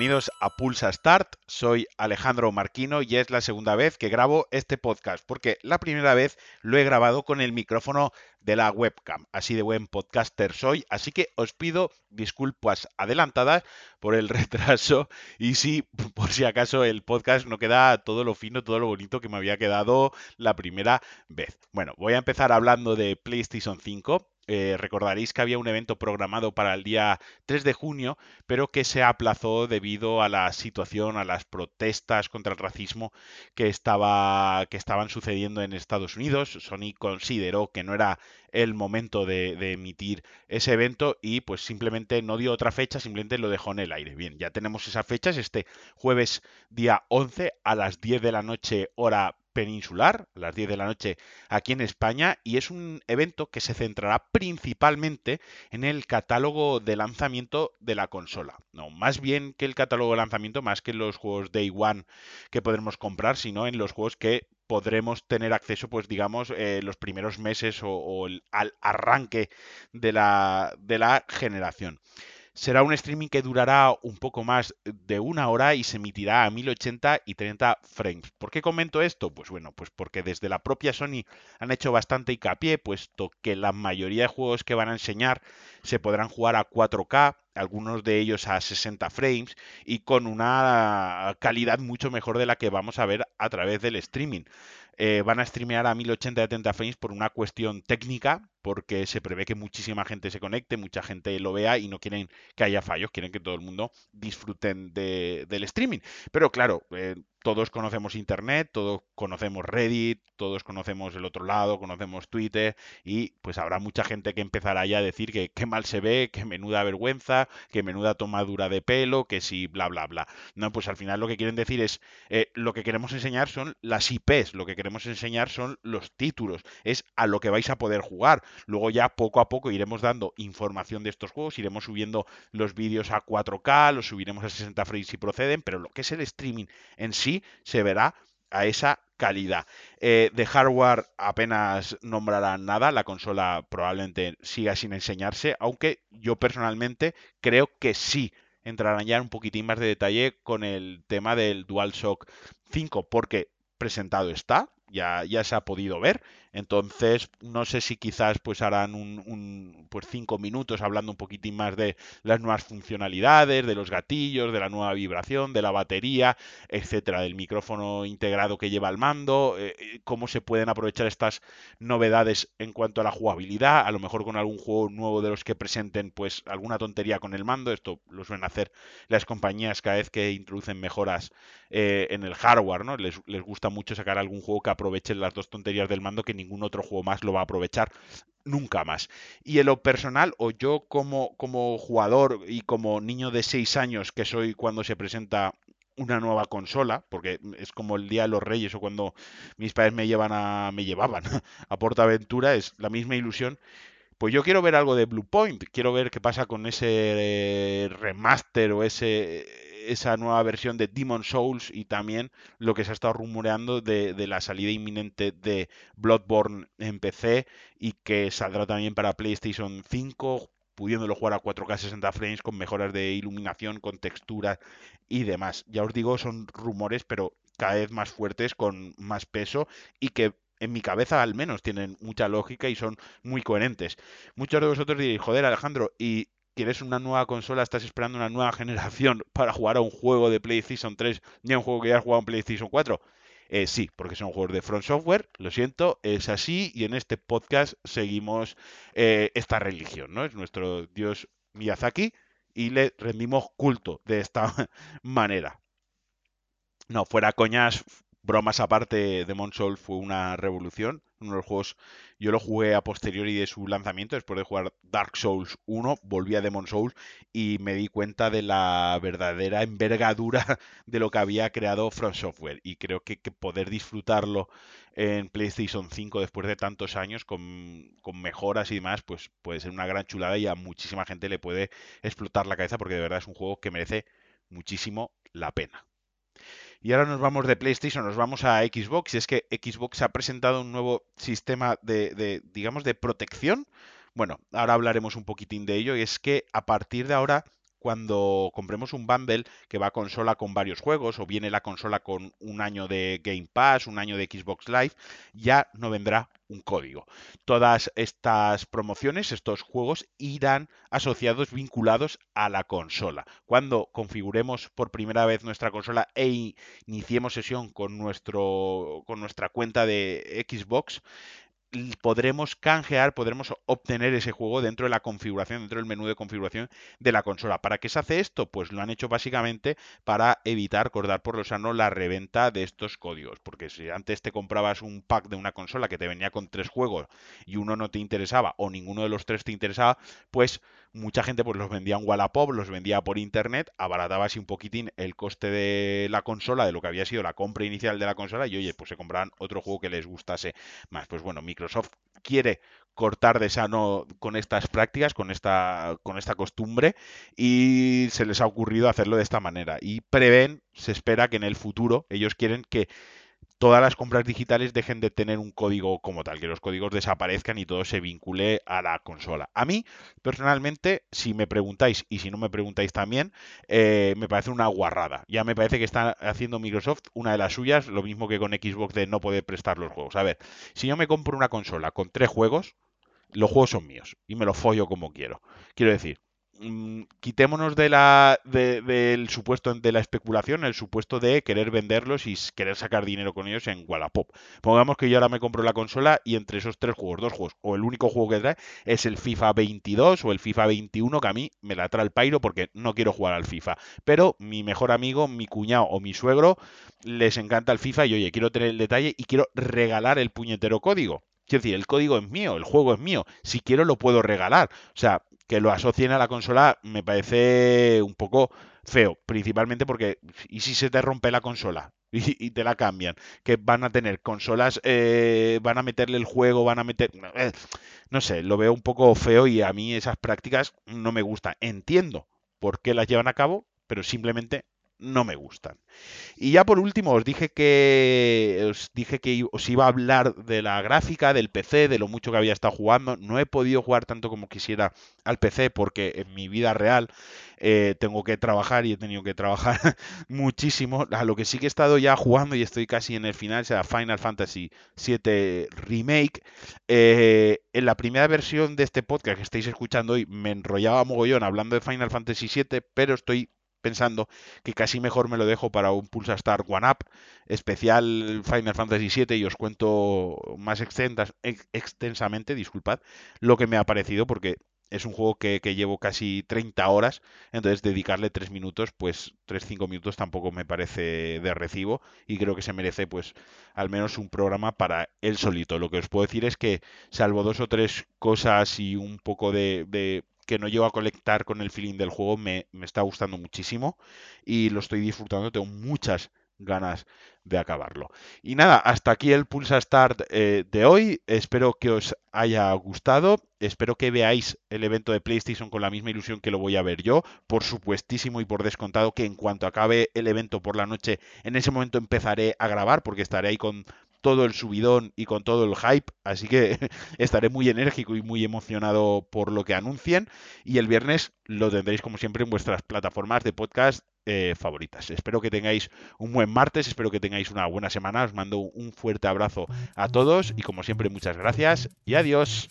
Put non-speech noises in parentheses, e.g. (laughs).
Bienvenidos a Pulsa Start, soy Alejandro Marquino y es la segunda vez que grabo este podcast, porque la primera vez lo he grabado con el micrófono de la webcam. Así de buen podcaster soy, así que os pido disculpas adelantadas por el (laughs) retraso y si por si acaso el podcast no queda todo lo fino, todo lo bonito que me había quedado la primera vez. Bueno, voy a empezar hablando de PlayStation 5 eh, recordaréis que había un evento programado para el día 3 de junio, pero que se aplazó debido a la situación, a las protestas contra el racismo que, estaba, que estaban sucediendo en Estados Unidos. Sony consideró que no era el momento de, de, emitir ese evento y pues simplemente no dio otra fecha, simplemente lo dejó en el aire. Bien, ya tenemos esas fechas, este jueves día 11 a las 10 de la noche hora peninsular, a las 10 de la noche aquí en España, y es un evento que se centrará principalmente en el catálogo de lanzamiento de la consola. No, más bien que el catálogo de lanzamiento, más que los juegos Day One que podremos comprar, sino en los juegos que podremos tener acceso, pues digamos, eh, los primeros meses o, o el, al arranque de la, de la generación. Será un streaming que durará un poco más de una hora y se emitirá a 1080 y 30 frames. ¿Por qué comento esto? Pues bueno, pues porque desde la propia Sony han hecho bastante hincapié, puesto que la mayoría de juegos que van a enseñar se podrán jugar a 4K, algunos de ellos a 60 frames y con una calidad mucho mejor de la que vamos a ver a través del streaming. Eh, van a streamear a 1080 y 30 frames por una cuestión técnica, porque se prevé que muchísima gente se conecte, mucha gente lo vea y no quieren que haya fallos, quieren que todo el mundo disfruten de, del streaming. Pero claro, eh, todos conocemos Internet, todos conocemos Reddit, todos conocemos el otro lado, conocemos Twitter y pues habrá mucha gente que empezará ya a decir que qué mal se ve, que menuda vergüenza, que menuda tomadura de pelo, que sí, bla, bla, bla. No, pues al final lo que quieren decir es, eh, lo que queremos enseñar son las IPs, lo que queremos enseñar son los títulos, es a lo que vais a poder jugar. Luego ya poco a poco iremos dando información de estos juegos, iremos subiendo los vídeos a 4K, los subiremos a 60 frames si proceden, pero lo que es el streaming en sí se verá a esa calidad. Eh, de hardware apenas nombrarán nada, la consola probablemente siga sin enseñarse, aunque yo personalmente creo que sí entrarán ya un poquitín más de detalle con el tema del DualShock 5, porque presentado está, ya, ya se ha podido ver. Entonces, no sé si quizás pues harán un, un, pues cinco minutos hablando un poquitín más de las nuevas funcionalidades, de los gatillos, de la nueva vibración, de la batería, etcétera, del micrófono integrado que lleva el mando, eh, eh, cómo se pueden aprovechar estas novedades en cuanto a la jugabilidad, a lo mejor con algún juego nuevo de los que presenten pues alguna tontería con el mando, esto lo suelen hacer las compañías cada vez que introducen mejoras eh, en el hardware, ¿no? Les, les gusta mucho sacar algún juego que aprovechen las dos tonterías del mando que ningún otro juego más lo va a aprovechar nunca más. Y en lo personal, o yo como, como jugador y como niño de 6 años que soy cuando se presenta una nueva consola, porque es como el día de los Reyes o cuando mis padres me llevan a me llevaban (laughs) a Portaventura, es la misma ilusión. Pues yo quiero ver algo de Blue Point, quiero ver qué pasa con ese remaster o ese esa nueva versión de Demon Souls y también lo que se ha estado rumoreando de, la salida inminente de Bloodborne en PC y que saldrá también para PlayStation 5 pudiéndolo jugar a 4K 60 frames con mejoras de iluminación, con texturas y demás. Ya os digo, son rumores, pero cada vez más fuertes, con más peso y que en mi cabeza al menos tienen mucha lógica y son muy coherentes. Muchos de vosotros diréis, joder Alejandro, ¿y quieres una nueva consola, estás esperando una nueva generación (laughs) para jugar a un juego de PlayStation 3 y a un juego que ya has jugado en PlayStation 4? Eh, sí, porque son juegos de Front Software, lo siento, es así y en este podcast seguimos eh, esta religión, ¿no? Es nuestro dios Miyazaki y le rendimos culto de esta (laughs) manera. No, fuera coñas, bromas aparte, Demon Souls fue una revolución. Uno de los juegos, yo lo jugué a posteriori de su lanzamiento, después de jugar Dark Souls 1, volví a Demon Souls y me di cuenta de la verdadera envergadura (laughs) de lo que había creado From Software. Y creo que, poder disfrutarlo en PlayStation 5 después de tantos años con, con, mejoras y demás, pues puede ser una gran chulada y a muchísima gente le puede explotar la cabeza porque de verdad es un juego que merece muchísimo la pena. Y ahora nos vamos de PlayStation, nos vamos a Xbox. Y es que Xbox ha presentado un nuevo sistema de, de, digamos, de protección. Bueno, ahora hablaremos un poquitín de ello. Y es que a partir de ahora cuando compremos un bundle que va a consola con varios juegos o viene la consola con un año de Game Pass, un año de Xbox Live, ya no vendrá un código. Todas estas promociones, estos juegos irán asociados, vinculados a la consola. Cuando configuremos por primera vez nuestra consola e iniciemos sesión con, nuestro, con nuestra cuenta de Xbox, podremos canjear, podremos obtener ese juego dentro de la configuración, dentro del menú de configuración de la consola. ¿Para qué se hace esto? Pues lo han hecho básicamente para evitar, cordar por lo sano, la reventa de estos códigos. Porque si antes te comprabas un pack de una consola que te venía con tres juegos y uno no te interesaba o ninguno de los tres te interesaba, pues mucha gente pues los vendía en Wallapop, los vendía por internet, abarataba así un poquitín el coste de la consola, de lo que había sido la compra inicial de la consola, y oye, pues se compraban otro juego que les gustase más. Pues bueno, Microsoft quiere cortar de sano con estas prácticas, con esta, con esta costumbre, y se les ha ocurrido hacerlo de esta manera. Y prevén, se espera que en el futuro ellos quieren que todas las compras digitales dejen de tener un código como tal, que los códigos desaparezcan y todo se vincule a la consola. A mí, personalmente, si me preguntáis y si no me preguntáis también, eh, me parece una guarrada. Ya me parece que está haciendo Microsoft una de las suyas, lo mismo que con Xbox de no poder prestar los juegos. A ver, si yo me compro una consola con tres juegos, los juegos son míos y me los follo como quiero. Quiero decir, Mm, quitémonos de la, del supuesto de la especulación, el supuesto de querer venderlos y querer sacar dinero con ellos en Wallapop. Pongamos que yo ahora me compro la consola y entre esos tres juegos, dos juegos, o el único juego que trae es el FIFA 22 o el FIFA 21, que a mí me la trae el pairo porque no quiero jugar al FIFA. Pero mi mejor amigo, mi cuñado o mi suegro les encanta el FIFA y oye, quiero tener el detalle y quiero regalar el puñetero código. Quiero decir, el código es mío, el juego es mío. Si quiero lo puedo regalar. O sea, que lo asocien a la consola me parece un poco feo, principalmente porque ¿y si se te rompe la consola? (laughs) Y, te la cambian, que van a tener consolas, eh, van a meterle el juego, van a meter... No sé, lo veo un poco feo y a mí esas prácticas no me gustan. Entiendo por qué las llevan a cabo, pero simplemente no me gustan. Y ya por último os dije que os dije que os iba a hablar de la gráfica del PC, de lo mucho que había estado jugando. No he podido jugar tanto como quisiera al PC porque en mi vida real eh, tengo que trabajar y he tenido que trabajar (laughs) muchísimo. A lo que sí que he estado ya jugando y estoy casi en el final, sea Final Fantasy VII Remake. Eh, en la primera versión de este podcast que estáis escuchando hoy me enrollaba mogollón hablando de Final Fantasy VII, pero estoy pensando que casi mejor me lo dejo para un Pulsa Star One Up especial Final Fantasy VII y os cuento más extensamente, disculpad, lo que me ha parecido porque es un juego que, llevo casi 30 horas, entonces dedicarle 3 minutos, pues 3-5 minutos tampoco me parece de recibo y creo que se merece pues al menos un programa para él solito. Lo que os puedo decir es que salvo dos o tres cosas y un poco de que no llego a conectar con el feeling del juego, me, está gustando muchísimo y lo estoy disfrutando, tengo muchas ganas de acabarlo. Y nada, hasta aquí el Pulsa Start eh, de hoy. Espero que os haya gustado. Espero que veáis el evento de PlayStation con la misma ilusión que lo voy a ver yo. Por supuestísimo y por descontado que en cuanto acabe el evento por la noche, en ese momento empezaré a grabar porque estaré ahí con todo el subidón y con todo el hype, así que (laughs) estaré muy enérgico y muy emocionado por lo que anuncien y el viernes lo tendréis como siempre en vuestras plataformas de podcast eh, favoritas. Espero que tengáis un buen martes, espero que tengáis una buena semana, os mando un fuerte abrazo a todos y como siempre muchas gracias y adiós.